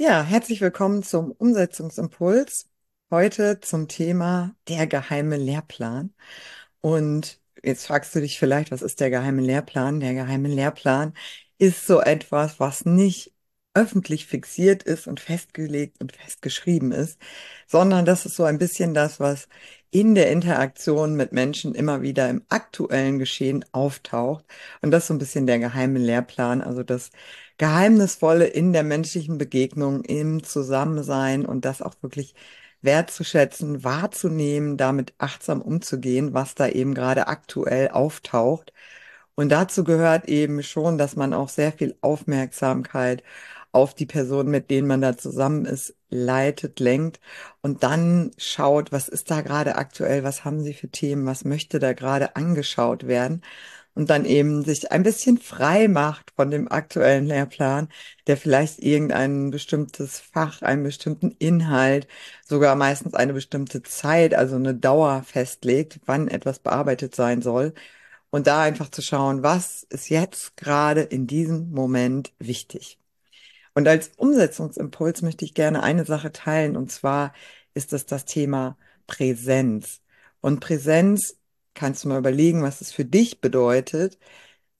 Ja, herzlich willkommen zum Umsetzungsimpuls. Heute zum Thema der geheime Lehrplan. Und jetzt fragst du dich vielleicht, was ist der geheime Lehrplan? Der geheime Lehrplan ist so etwas, was nicht öffentlich fixiert ist und festgelegt und festgeschrieben ist, sondern das ist so ein bisschen das, was in der Interaktion mit Menschen immer wieder im aktuellen Geschehen auftaucht. Und das ist so ein bisschen der geheime Lehrplan, also das Geheimnisvolle in der menschlichen Begegnung, im Zusammensein und das auch wirklich wertzuschätzen, wahrzunehmen, damit achtsam umzugehen, was da eben gerade aktuell auftaucht. Und dazu gehört eben schon, dass man auch sehr viel Aufmerksamkeit auf die Personen, mit denen man da zusammen ist, leitet, lenkt und dann schaut, was ist da gerade aktuell, was haben sie für Themen, was möchte da gerade angeschaut werden und dann eben sich ein bisschen frei macht von dem aktuellen Lehrplan, der vielleicht irgendein bestimmtes Fach, einen bestimmten Inhalt, sogar meistens eine bestimmte Zeit, also eine Dauer festlegt, wann etwas bearbeitet sein soll. Und da einfach zu schauen, was ist jetzt gerade in diesem Moment wichtig. Und als Umsetzungsimpuls möchte ich gerne eine Sache teilen, und zwar ist es das Thema Präsenz. Und Präsenz kannst du mal überlegen, was es für dich bedeutet.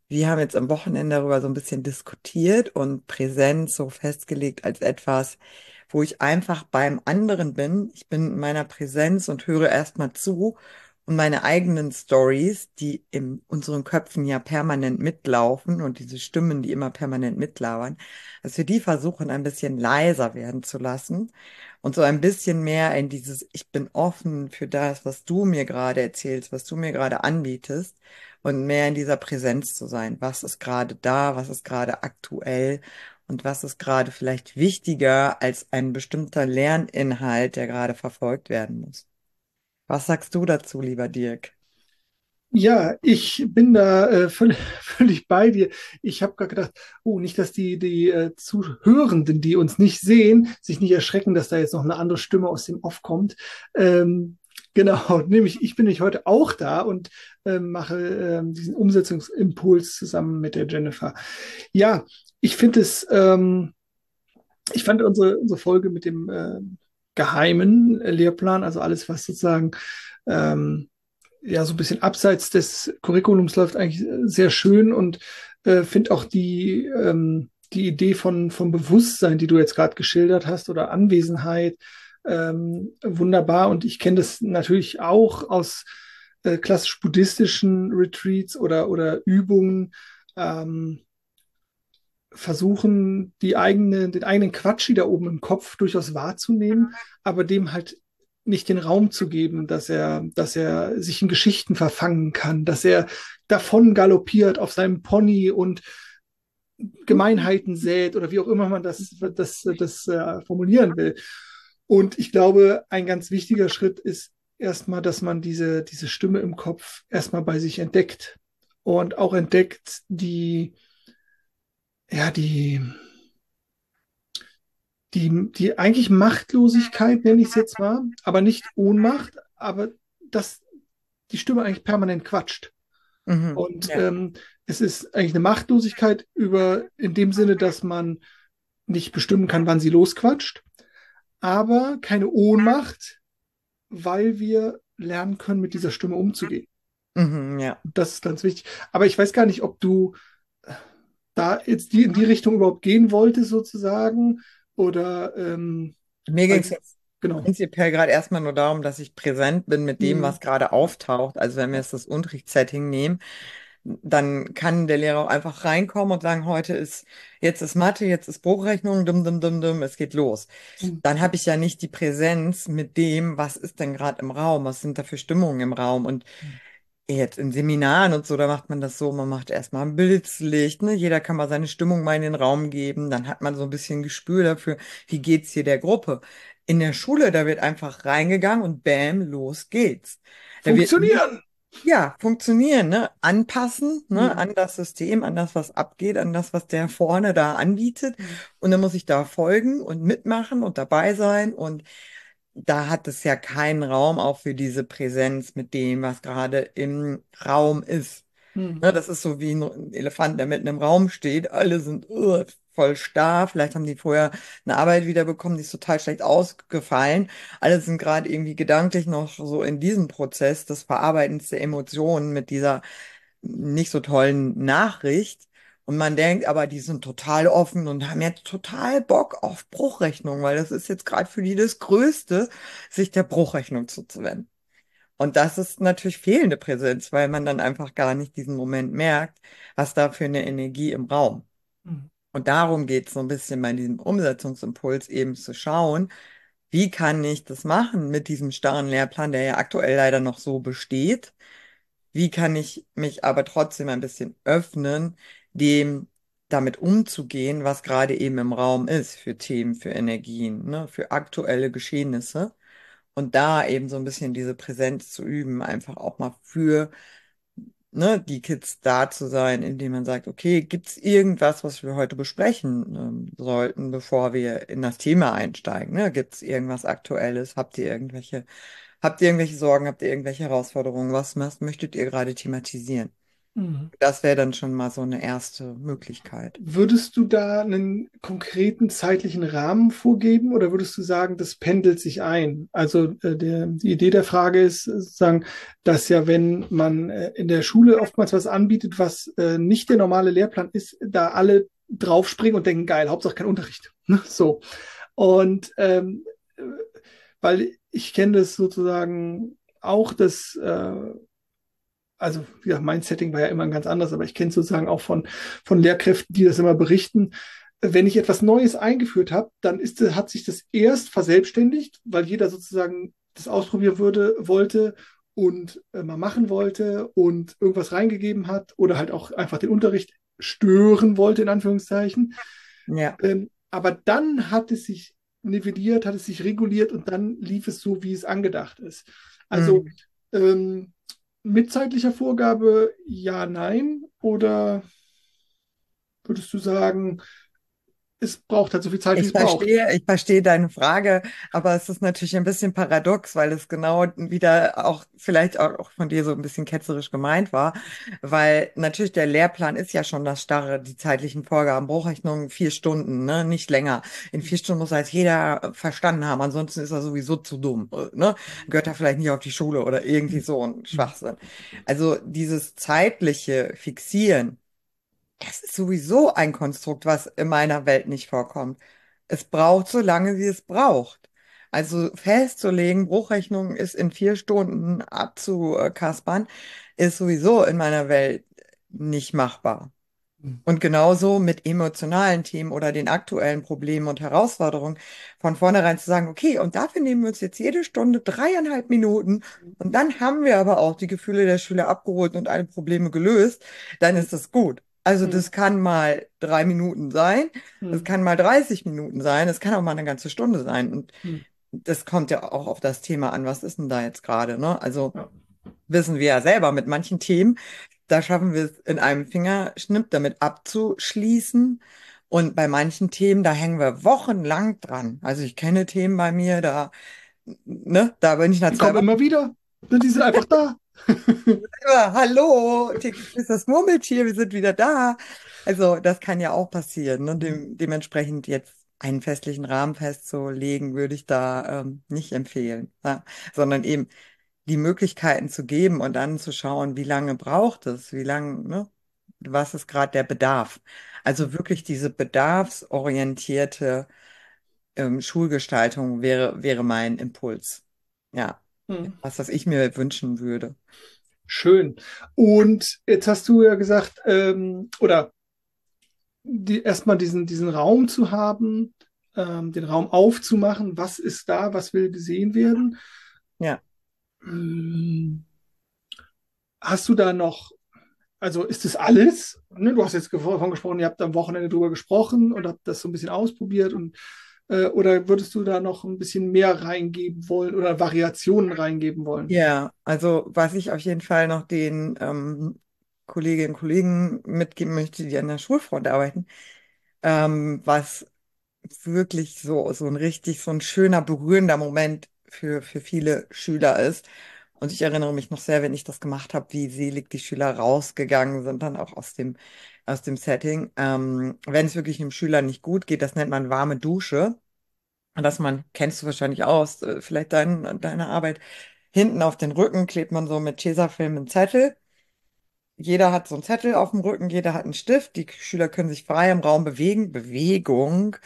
Wir haben jetzt am Wochenende darüber so ein bisschen diskutiert und Präsenz so festgelegt als etwas, wo ich einfach beim anderen bin. Ich bin in meiner Präsenz und höre erstmal zu und meine eigenen Stories, die in unseren Köpfen ja permanent mitlaufen und diese Stimmen, die immer permanent mitlauern, dass wir die versuchen, ein bisschen leiser werden zu lassen und so ein bisschen mehr in dieses, ich bin offen für das, was du mir gerade erzählst, was du mir gerade anbietest und mehr in dieser Präsenz zu sein. Was ist gerade da? Was ist gerade aktuell? Und was ist gerade vielleicht wichtiger als ein bestimmter Lerninhalt, der gerade verfolgt werden muss? Was sagst du dazu, lieber Dirk? Ja, ich bin da äh, völlig, völlig bei dir. Ich habe gerade gedacht, oh, nicht, dass die, die äh, Zuhörenden, die uns nicht sehen, sich nicht erschrecken, dass da jetzt noch eine andere Stimme aus dem Off kommt. Ähm, genau, nämlich ich bin nämlich heute auch da und äh, mache ähm, diesen Umsetzungsimpuls zusammen mit der Jennifer. Ja, ich finde es, ähm, ich fand unsere, unsere Folge mit dem äh, geheimen Lehrplan, also alles, was sozusagen ähm, ja so ein bisschen abseits des Curriculums läuft, eigentlich sehr schön und äh, finde auch die, ähm, die Idee von, von Bewusstsein, die du jetzt gerade geschildert hast, oder Anwesenheit, ähm, wunderbar. Und ich kenne das natürlich auch aus äh, klassisch buddhistischen Retreats oder, oder Übungen. Ähm, versuchen, die eigene, den eigenen Quatsch da oben im Kopf durchaus wahrzunehmen, aber dem halt nicht den Raum zu geben, dass er, dass er sich in Geschichten verfangen kann, dass er davon galoppiert auf seinem Pony und Gemeinheiten sät oder wie auch immer man das, das, das äh, formulieren will. Und ich glaube, ein ganz wichtiger Schritt ist erstmal, dass man diese, diese Stimme im Kopf erstmal bei sich entdeckt und auch entdeckt die, ja, die, die, die eigentlich Machtlosigkeit, nenne ich es jetzt mal, aber nicht Ohnmacht, aber dass die Stimme eigentlich permanent quatscht. Mhm, und ja. ähm, es ist eigentlich eine Machtlosigkeit über, in dem Sinne, dass man nicht bestimmen kann, wann sie losquatscht, aber keine Ohnmacht, weil wir lernen können, mit dieser Stimme umzugehen. Mhm, ja. Das ist ganz wichtig. Aber ich weiß gar nicht, ob du da jetzt die, in die Richtung überhaupt gehen wollte, sozusagen? Oder ähm, mir ging es jetzt genau. prinzipiell gerade erstmal nur darum, dass ich präsent bin mit dem, mhm. was gerade auftaucht. Also wenn wir jetzt das Unterrichtssetting nehmen, dann kann der Lehrer auch einfach reinkommen und sagen, heute ist, jetzt ist Mathe, jetzt ist Bruchrechnung, dumm, dumm, dumm, dumm, es geht los. Mhm. Dann habe ich ja nicht die Präsenz mit dem, was ist denn gerade im Raum, was sind da für Stimmungen im Raum und mhm. Jetzt in Seminaren und so, da macht man das so, man macht erstmal ein Blitzlicht, ne? Jeder kann mal seine Stimmung mal in den Raum geben, dann hat man so ein bisschen Gespür dafür, wie geht's hier der Gruppe. In der Schule, da wird einfach reingegangen und bam, los geht's. Da funktionieren! Wird, ja, funktionieren, ne? Anpassen, ne? Mhm. An das System, an das, was abgeht, an das, was der vorne da anbietet. Mhm. Und dann muss ich da folgen und mitmachen und dabei sein und da hat es ja keinen Raum auch für diese Präsenz mit dem, was gerade im Raum ist. Mhm. Ne, das ist so wie ein Elefant, der mitten im Raum steht. Alle sind uh, voll starr. Vielleicht haben die vorher eine Arbeit wiederbekommen, die ist total schlecht ausgefallen. Alle sind gerade irgendwie gedanklich noch so in diesem Prozess des Verarbeitens der Emotionen mit dieser nicht so tollen Nachricht. Und man denkt aber, die sind total offen und haben jetzt total Bock auf Bruchrechnung, weil das ist jetzt gerade für die das Größte, sich der Bruchrechnung zuzuwenden. Und das ist natürlich fehlende Präsenz, weil man dann einfach gar nicht diesen Moment merkt, was da für eine Energie im Raum. Mhm. Und darum geht es so ein bisschen bei diesem Umsetzungsimpuls eben zu schauen, wie kann ich das machen mit diesem starren Lehrplan, der ja aktuell leider noch so besteht? Wie kann ich mich aber trotzdem ein bisschen öffnen, dem damit umzugehen, was gerade eben im Raum ist für Themen, für Energien, ne, für aktuelle Geschehnisse? Und da eben so ein bisschen diese Präsenz zu üben, einfach auch mal für ne, die Kids da zu sein, indem man sagt, okay, gibt es irgendwas, was wir heute besprechen ähm, sollten, bevor wir in das Thema einsteigen? Ne? Gibt es irgendwas Aktuelles? Habt ihr irgendwelche, habt ihr irgendwelche Sorgen? Habt ihr irgendwelche Herausforderungen? Was, was möchtet ihr gerade thematisieren? Mhm. Das wäre dann schon mal so eine erste Möglichkeit. Würdest du da einen konkreten zeitlichen Rahmen vorgeben oder würdest du sagen, das pendelt sich ein? Also äh, der, die Idee der Frage ist sozusagen, dass ja, wenn man äh, in der Schule oftmals was anbietet, was äh, nicht der normale Lehrplan ist, da alle draufspringen und denken, geil, Hauptsache kein Unterricht. Ne? So. Und ähm, äh, weil ich kenne das sozusagen auch, dass äh, also ja, mein Setting war ja immer ein ganz anderes, aber ich kenne sozusagen auch von, von Lehrkräften, die das immer berichten. Wenn ich etwas Neues eingeführt habe, dann ist, hat sich das erst verselbstständigt, weil jeder sozusagen das ausprobieren würde, wollte und äh, mal machen wollte und irgendwas reingegeben hat oder halt auch einfach den Unterricht stören wollte, in Anführungszeichen. Ja. Ähm, aber dann hat es sich nivelliert, hat es sich reguliert und dann lief es so, wie es angedacht ist. Also Mhm. ähm, mit zeitlicher Vorgabe ja, nein? Oder würdest du sagen, es braucht halt so viel Zeit, wie Ich es braucht? verstehe, ich verstehe deine Frage, aber es ist natürlich ein bisschen paradox, weil es genau wieder auch vielleicht auch von dir so ein bisschen ketzerisch gemeint war, weil natürlich der Lehrplan ist ja schon das starre, die zeitlichen Vorgaben, Bruchrechnung vier Stunden, ne, nicht länger. In vier Stunden muss halt jeder verstanden haben, ansonsten ist er sowieso zu dumm, ne, gehört er vielleicht nicht auf die Schule oder irgendwie so ein Schwachsinn. Also dieses zeitliche Fixieren das ist sowieso ein Konstrukt, was in meiner Welt nicht vorkommt. Es braucht so lange, wie es braucht. Also festzulegen, Bruchrechnung ist in vier Stunden abzukaspern, ist sowieso in meiner Welt nicht machbar. Und genauso mit emotionalen Themen oder den aktuellen Problemen und Herausforderungen von vornherein zu sagen, okay, und dafür nehmen wir uns jetzt jede Stunde dreieinhalb Minuten und dann haben wir aber auch die Gefühle der Schüler abgeholt und alle Probleme gelöst, dann ist das gut. Also Hm, das kann mal drei Minuten sein, das hm, kann mal 30 Minuten sein, das kann auch mal eine ganze Stunde sein. Und hm, das kommt ja auch auf das Thema an, was ist denn da jetzt gerade, ne? Also ja. wissen wir ja selber mit manchen Themen, da schaffen wir es in einem Fingerschnipp damit abzuschließen. Und bei manchen Themen, da hängen wir wochenlang dran. Also ich kenne Themen bei mir, da, ne, da bin ich nach Die zwei kommen immer wieder. Ne, Die sind einfach da. Hallo, ist das Murmeltier, wir sind wieder da. Also das kann ja auch passieren. Ne? Dem, dementsprechend jetzt einen festlichen Rahmen festzulegen, würde ich da ähm, nicht empfehlen, ja? Sondern eben die Möglichkeiten zu geben und dann zu schauen, wie lange braucht es, wie lange, ne? Was ist gerade der Bedarf? Also wirklich diese bedarfsorientierte ähm, Schulgestaltung wäre, wäre mein Impuls. Ja, Hm. was, was ich mir wünschen würde. Schön. Und jetzt hast du ja gesagt, ähm, oder die, erstmal diesen, diesen Raum zu haben, ähm, den Raum aufzumachen. Was ist da? Was will gesehen werden? Ja. Hm. Hast du da noch, also ist das alles? Ne, du hast jetzt davon gesprochen, ihr habt am Wochenende drüber gesprochen und habt das so ein bisschen ausprobiert und oder würdest du da noch ein bisschen mehr reingeben wollen oder Variationen reingeben wollen? Ja, also was ich auf jeden Fall noch den ähm, Kolleginnen und Kollegen mitgeben möchte, die an der Schulfront arbeiten, ähm, was wirklich so, so ein richtig, so ein schöner, berührender Moment für, für viele Schüler ist Und ich erinnere mich noch sehr, wenn ich das gemacht habe, wie selig die Schüler rausgegangen sind, dann auch aus dem, aus dem Setting. Ähm, wenn es wirklich einem Schüler nicht gut geht, das nennt man warme Dusche. Dass man, kennst du wahrscheinlich aus, äh, vielleicht dein, deine Arbeit, hinten auf den Rücken klebt man so mit Tesafilm einen Zettel. Jeder hat so einen Zettel auf dem Rücken, jeder hat einen Stift. Die Schüler können sich frei im Raum bewegen. Bewegung.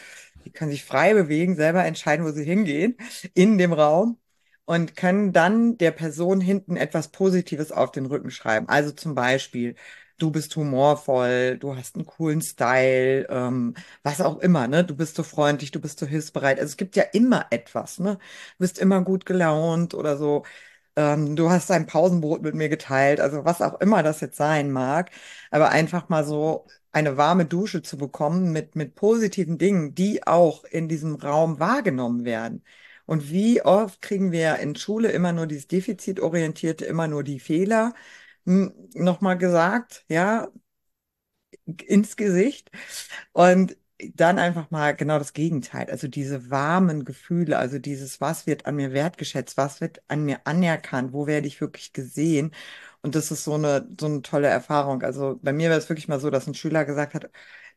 Die können sich frei bewegen, selber entscheiden, wo sie hingehen in dem Raum und können dann der Person hinten etwas Positives auf den Rücken schreiben. Also zum Beispiel, du bist humorvoll, du hast einen coolen Style, ähm, was auch immer, ne? Du bist so freundlich, du bist so hilfsbereit. Also es gibt ja immer etwas, ne? Du bist immer gut gelaunt oder so. Ähm, du hast dein Pausenbrot mit mir geteilt, also was auch immer das jetzt sein mag. Aber einfach mal so eine warme Dusche zu bekommen mit, mit positiven Dingen, die auch in diesem Raum wahrgenommen werden. Und wie oft kriegen wir in Schule immer nur dieses Defizitorientierte, immer nur die Fehler, nochmal gesagt, ja, ins Gesicht. Und dann einfach mal genau das Gegenteil. Also diese warmen Gefühle, also dieses, was wird an mir wertgeschätzt, was wird an mir anerkannt, wo werde ich wirklich gesehen? Und das ist so eine, so eine tolle Erfahrung. Also bei mir war es wirklich mal so, dass ein Schüler gesagt hat,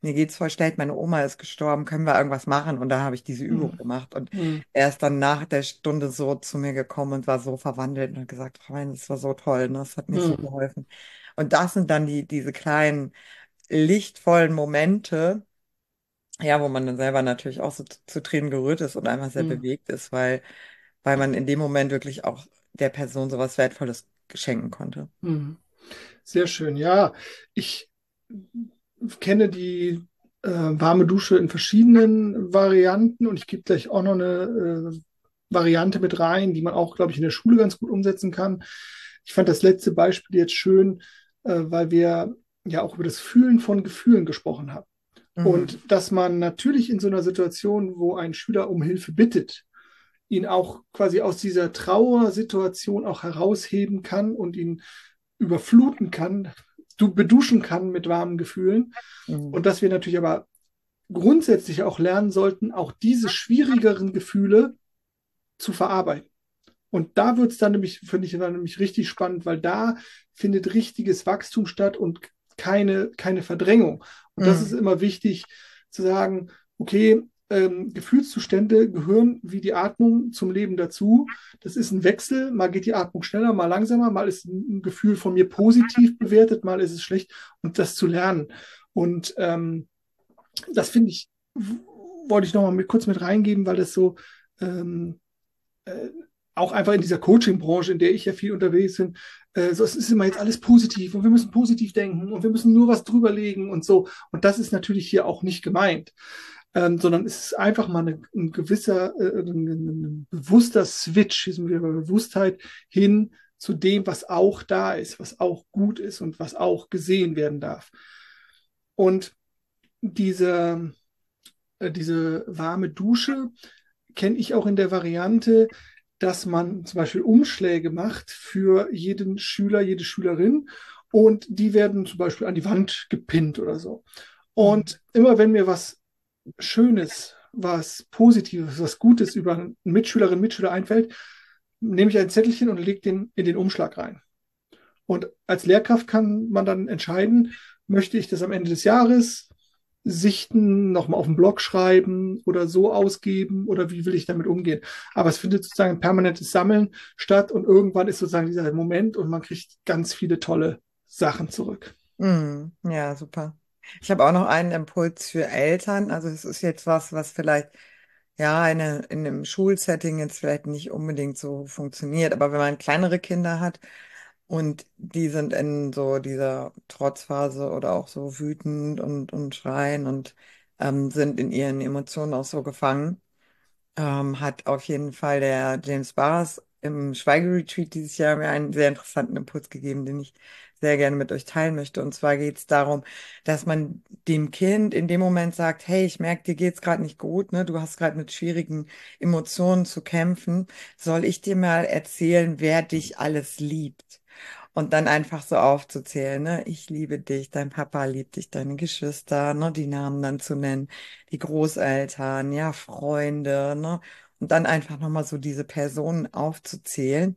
mir geht's voll schlecht, meine Oma ist gestorben, können wir irgendwas machen? Und da habe ich diese Übung Mhm. gemacht. Und Mhm. er ist dann nach der Stunde so zu mir gekommen und war so verwandelt und hat gesagt, Freund, das war so toll, ne? Das hat mir so Mhm. geholfen. Und das sind dann die, diese kleinen, lichtvollen Momente, ja, wo man dann selber natürlich auch so zu, zu Tränen gerührt ist und einfach sehr Mhm. bewegt ist, weil, weil man in dem Moment wirklich auch der Person so was Wertvolles schenken konnte. Mhm. Sehr schön. Ja, ich kenne die äh, warme Dusche in verschiedenen Varianten und ich gebe gleich auch noch eine äh, Variante mit rein, die man auch, glaube ich, in der Schule ganz gut umsetzen kann. Ich fand das letzte Beispiel jetzt schön, äh, weil wir ja auch über das Fühlen von Gefühlen gesprochen haben. Mhm. Und dass man natürlich in so einer Situation, wo ein Schüler um Hilfe bittet, ihn auch quasi aus dieser Trauersituation auch herausheben kann und ihn überfluten kann, du beduschen kann mit warmen Gefühlen. Mhm. Und dass wir natürlich aber grundsätzlich auch lernen sollten, auch diese schwierigeren Gefühle zu verarbeiten. Und da wird es dann nämlich, finde ich, dann nämlich richtig spannend, weil da findet richtiges Wachstum statt und keine, keine Verdrängung. Und das ist Mhm. immer wichtig zu sagen, okay, ähm, Gefühlszustände gehören wie die Atmung zum Leben dazu. Das ist ein Wechsel. Mal geht die Atmung schneller, mal langsamer, mal ist ein Gefühl von mir positiv bewertet, mal ist es schlecht. Und das zu lernen. Und ähm, das finde ich, wollte ich noch mal mit, kurz mit reingeben, weil das so ähm, äh, auch einfach in dieser Coaching-Branche, in der ich ja viel unterwegs bin, äh, so, es ist immer jetzt alles positiv und wir müssen positiv denken und wir müssen nur was drüberlegen und so. Und das ist natürlich hier auch nicht gemeint, ähm, sondern es ist einfach mal eine, ein gewisser, äh, ein, ein bewusster Switch, hier sind wir bei Bewusstheit hin zu dem, was auch da ist, was auch gut ist und was auch gesehen werden darf. Und diese, äh, diese warme Dusche kenne ich auch in der Variante, dass man zum Beispiel Umschläge macht für jeden Schüler, jede Schülerin und die werden zum Beispiel an die Wand gepinnt oder so. Mhm. Und immer wenn mir was Schönes, was Positives, was Gutes über eine Mitschülerin, Mitschüler einfällt, nehme ich ein Zettelchen und lege den in den Umschlag rein. Und als Lehrkraft kann man dann entscheiden, möchte ich das am Ende des Jahres sichten, nochmal auf den Blog schreiben oder so ausgeben oder wie will ich damit umgehen. Aber es findet sozusagen ein permanentes Sammeln statt und irgendwann ist sozusagen dieser Moment und man kriegt ganz viele tolle Sachen zurück. Mhm. Ja, super. Ich habe auch noch einen Impuls für Eltern. Also es ist jetzt was, was vielleicht ja in, eine, in einem Schulsetting jetzt vielleicht nicht unbedingt so funktioniert, aber wenn man kleinere Kinder hat und die sind in so dieser Trotzphase oder auch so wütend und, und schreien und ähm, sind in ihren Emotionen auch so gefangen, ähm, hat auf jeden Fall der James Barrs im Schweigeretreat dieses Jahr mir einen sehr interessanten Impuls gegeben, den ich sehr gerne mit euch teilen möchte. Und zwar geht es darum, dass man dem Kind in dem Moment sagt, hey, ich merke, dir geht's gerade nicht gut, ne? Du hast gerade mit schwierigen Emotionen zu kämpfen. Soll ich dir mal erzählen, wer dich alles liebt? Und dann einfach so aufzuzählen, ne? Ich liebe dich, dein Papa liebt dich, deine Geschwister, ne? Die Namen dann zu nennen, die Großeltern, ja, Freunde, ne? Und dann einfach nochmal so diese Personen aufzuzählen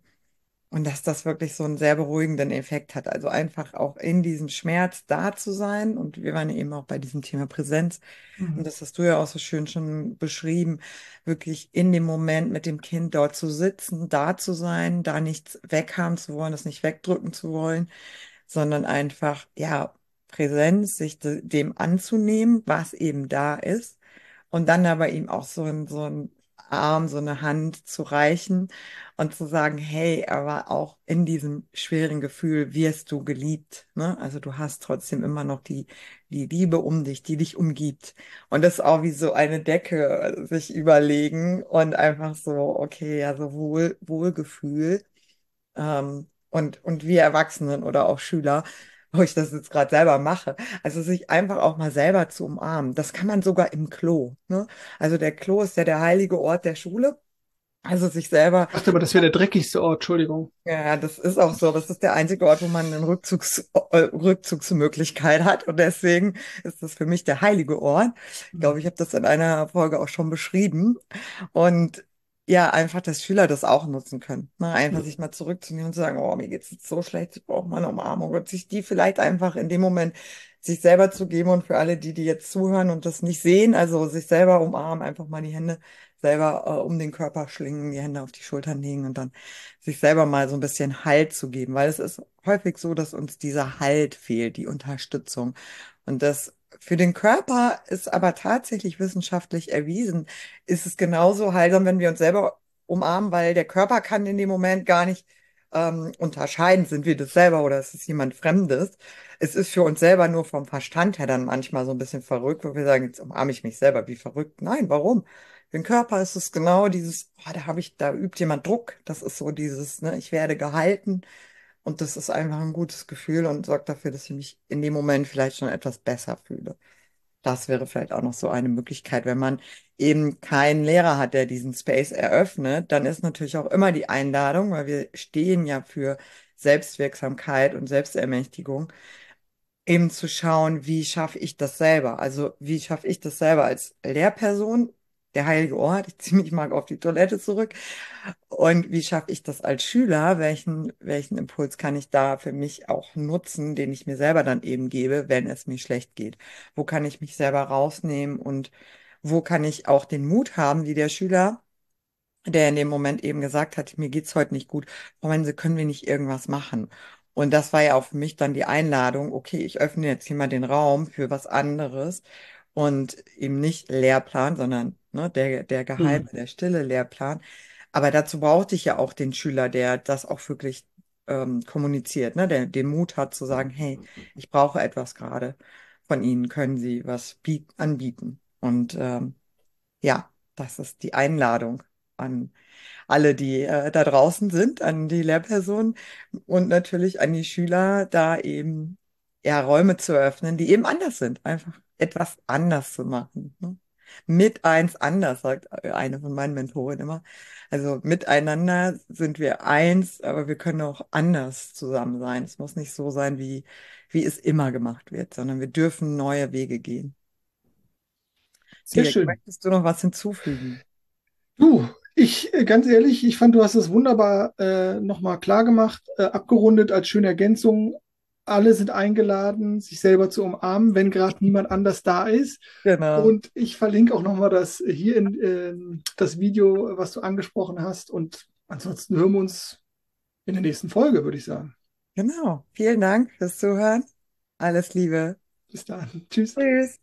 Und dass das wirklich so einen sehr beruhigenden Effekt hat. Also einfach auch in diesem Schmerz da zu sein. Und wir waren eben auch bei diesem Thema Präsenz. Und Mhm. das hast du ja auch so schön schon beschrieben, wirklich in dem Moment mit dem Kind dort zu sitzen, da zu sein, da nichts weghaben zu wollen, das nicht wegdrücken zu wollen, sondern einfach, ja, Präsenz, sich de dem anzunehmen, was eben da ist. Und dann aber ihm auch so ein, so ein Arm, so eine Hand zu reichen und zu sagen, hey, aber auch in diesem schweren Gefühl wirst du geliebt, ne? Also du hast trotzdem immer noch die, die Liebe um dich, die dich umgibt. Und das ist auch wie so eine Decke äh, sich überlegen und einfach so, okay, ja, so Wohl, Wohlgefühl. Ähm, und, und wir Erwachsenen oder auch Schüler, wo ich das jetzt gerade selber mache, also sich einfach auch mal selber zu umarmen. Das kann man sogar im Klo, ne? Also der Klo ist ja der heilige Ort der Schule. Also sich selber Ich dachte aber, das wäre der dreckigste Ort, Entschuldigung. ja, das ist auch so. Das ist der einzige Ort, wo man eine Rückzugs äh, Rückzugsmöglichkeit hat. Und deswegen ist das für mich der heilige Ort. Ich glaube, ich habe das in einer Folge auch schon beschrieben. Und ja, einfach, dass Schüler das auch nutzen können. Ne? Einfach sich mal zurückzunehmen und zu sagen, oh, mir geht's jetzt so schlecht, ich brauche mal eine Umarmung. Und sich die vielleicht einfach in dem Moment sich selber zu geben und für alle, die, die jetzt zuhören und das nicht sehen, also sich selber umarmen, einfach mal die Hände selber äh, um den Körper schlingen, die Hände auf die Schultern legen und dann sich selber mal so ein bisschen Halt zu geben, weil es ist häufig so, dass uns dieser Halt fehlt, die Unterstützung. Und das für den Körper ist aber tatsächlich wissenschaftlich erwiesen, ist es genauso heilsam, wenn wir uns selber umarmen, weil der Körper kann in dem Moment gar nicht ähm, unterscheiden, sind wir das selber oder ist es jemand Fremdes. Es ist für uns selber nur vom Verstand her dann manchmal so ein bisschen verrückt, wo wir sagen, jetzt umarme ich mich selber, wie verrückt. Nein, warum? Für den Körper ist es genau dieses, oh, da habe ich, da übt jemand Druck. Das ist so dieses, ne, ich werde gehalten. Und das ist einfach ein gutes Gefühl und sorgt dafür, dass ich mich in dem Moment vielleicht schon etwas besser fühle. Das wäre vielleicht auch noch so eine Möglichkeit, wenn man eben keinen Lehrer hat, der diesen Space eröffnet, dann ist natürlich auch immer die Einladung, weil wir stehen ja für Selbstwirksamkeit und Selbstermächtigung eben zu schauen, wie schaffe ich das selber? Also wie schaffe ich das selber als Lehrperson, der heilige Ort, ich ziehe mich mal auf die Toilette zurück. Und wie schaffe ich das als Schüler? Welchen, welchen Impuls kann ich da für mich auch nutzen, den ich mir selber dann eben gebe, wenn es mir schlecht geht? Wo kann ich mich selber rausnehmen und wo kann ich auch den Mut haben, wie der Schüler? der in dem Moment eben gesagt hat, mir geht's heute nicht gut. Frau Mense, können wir nicht irgendwas machen? Und das war ja auch für mich dann die Einladung, okay, ich öffne jetzt hier mal den Raum für was anderes und eben nicht Lehrplan, sondern ne, der, der geheime, Mhm. der stille Lehrplan. Aber dazu brauchte ich ja auch den Schüler, der das auch wirklich ähm, kommuniziert, ne, der den Mut hat zu sagen, hey, ich brauche etwas gerade von Ihnen, können Sie was biet anbieten? Und ähm, ja, das ist die Einladung an alle, die äh, da draußen sind, an die Lehrpersonen und natürlich an die Schüler, da eben ja Räume zu öffnen, die eben anders sind, einfach etwas anders zu machen. Ne? Mit eins anders, sagt eine von meinen Mentoren immer. Also miteinander sind wir eins, aber wir können auch anders zusammen sein. Es muss nicht so sein, wie, wie es immer gemacht wird, sondern wir dürfen neue Wege gehen. Sehr Dirk, schön. möchtest du noch was hinzufügen? Du, ich, äh, ganz ehrlich, ich fand, du hast es wunderbar äh, nochmal klar gemacht, äh, abgerundet als schöne Ergänzung. Alle sind eingeladen, sich selber zu umarmen, wenn gerade niemand anders da ist. Genau. Und ich verlinke auch nochmal das hier in ähm, das Video, was du angesprochen hast. Und ansonsten hören wir uns in der nächsten Folge, würde ich sagen. Genau. Vielen Dank fürs Zuhören. Alles Liebe. Bis dann. Tschüss. Tschüss.